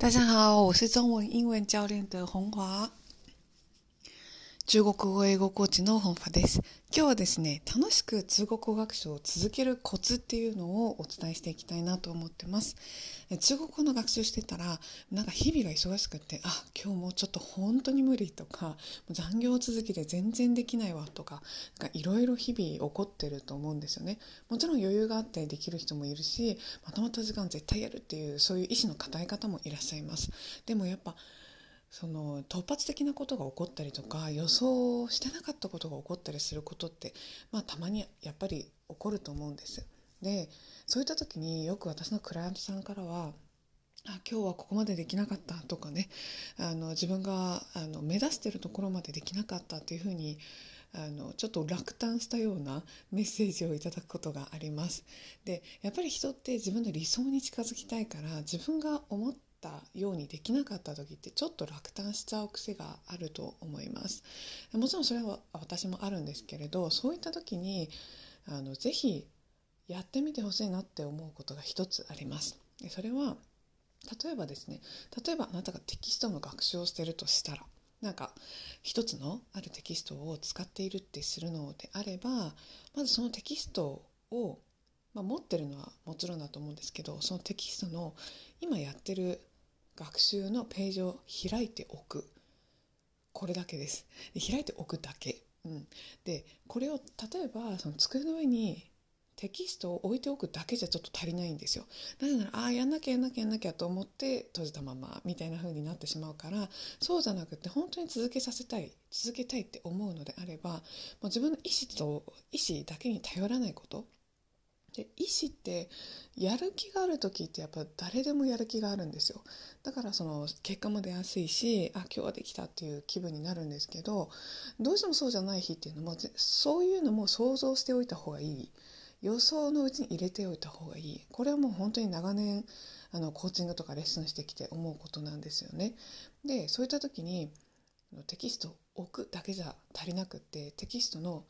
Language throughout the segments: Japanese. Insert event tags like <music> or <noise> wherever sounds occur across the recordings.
大家好，我是中文英文教练的红华。中国語英語コーチの本フです。今日はですね、楽しく中国語学習を続けるコツっていうのをお伝えしていきたいなと思ってます。中国語の学習してたら、なんか日々が忙しくって、あ、今日もちょっと本当に無理とか、残業続きで全然できないわとか、いろいろ日々起こってると思うんですよね。もちろん余裕があってできる人もいるし、まとまった時間絶対やるっていう、そういう意志の固い方もいらっしゃいます。でもやっぱ、その突発的なことが起こったりとか予想してなかったことが起こったりすることって、まあ、たまにやっぱり起こると思うんです。でそういった時によく私のクライアントさんからはあ今日はここまでできなかったとかねあの自分があの目指してるところまでできなかったっていうふうにあのちょっと落胆したようなメッセージをいただくことがあります。でやっぱり人って自分の理想に近づきたいから自分が思ってたようにできなかった時ってちょっと落胆しちゃう癖があると思います。もちろんそれは私もあるんですけれどそういった時にあのぜひやってみてほしいなって思うことが一つあります。でそれは例えばですね例えばあなたがテキストの学習をしてるとしたらなんか一つのあるテキストを使っているってするのであればまずそのテキストを、まあ、持ってるのはもちろんだと思うんですけどそのテキストの今やってる学習のページを開いておく。これだけです。で開いておくだけ、うん、でこれを例えばその机の上にテキストを置いておくだけじゃちょっと足りないんですよ。なぜならああやんなきゃやんなきゃやんなきゃと思って閉じたままみたいな風になってしまうからそうじゃなくて本当に続けさせたい続けたいって思うのであればもう自分の意思と意思だけに頼らないことで意志ってやる気がある時ってやっぱ誰でもやる気があるんですよ。だからその結果も出やすいしあ今日はできたっていう気分になるんですけどどうしてもそうじゃない日っていうのもそういうのも想像しておいた方がいい。予想のうちに入れておいた方がいい。これはもう本当に長年あのコーチングとかレッスンしてきて思うことなんですよね。でそういった時にテキスト置くだけじゃ足りなくってテキストの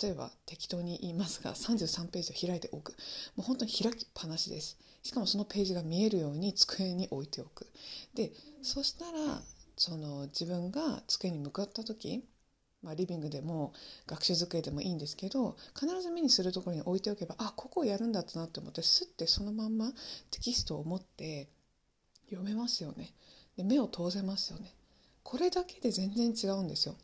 例えば適当に言いますが33ページを開いておく。もう本当に開きっぱなしです。しかもそのページが見えるように机に置いておく。でそしたらその自分が机に向かった時、まあ、リビングでも学習机でもいいんですけど必ず目にするところに置いておけばあここをやるんだったなって思ってスッてそのまんまテキストを持って読めますよね。で目を通せますよね。これだけで全然違うんですよ。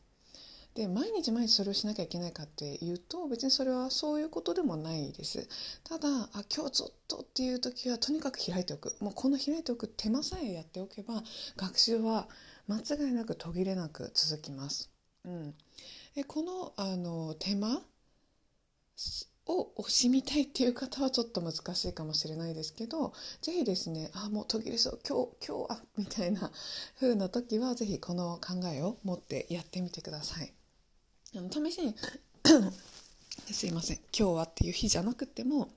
で毎日毎日それをしなきゃいけないかっていうと別にそれはそういうことでもないです。ただあ今日ちょっとっていう時はとにかく開いておく。もうこの開いておく手間さえやっておけば学習は間違いなく途切れなく続きます、うん、でこのあの手間を惜しみたいっていう方はちょっと難しいかもしれないですけど是非ですねあもう途切れそう今日今日はみたいな風な時は是非この考えを持ってやってみてください。あの試しに <coughs> すいません。今日はっていう日じゃなくても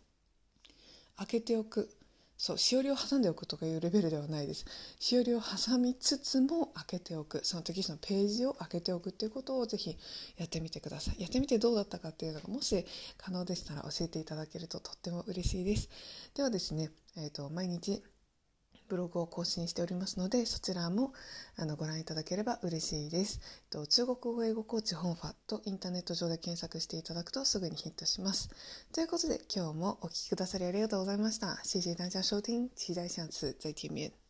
開けておく。そうしおりを挟んでおくとかいうレベルではないです。しおりを挟みつつも開けておく。そのテキストのページを開けておくっていうことをぜひやってみてください。やってみてどうだったかっていうのがもし可能でしたら教えていただけるととっても嬉しいです。ではですね、えーと毎日ブログを更新しておりますのでそちらもあのご覧いただければ嬉しいです。と中国語英語コーチ本ファとインターネット上で検索していただくとすぐにヒットします。ということで今日もお聴きくださりありがとうございました。谢谢大家收听，期待下次再见面。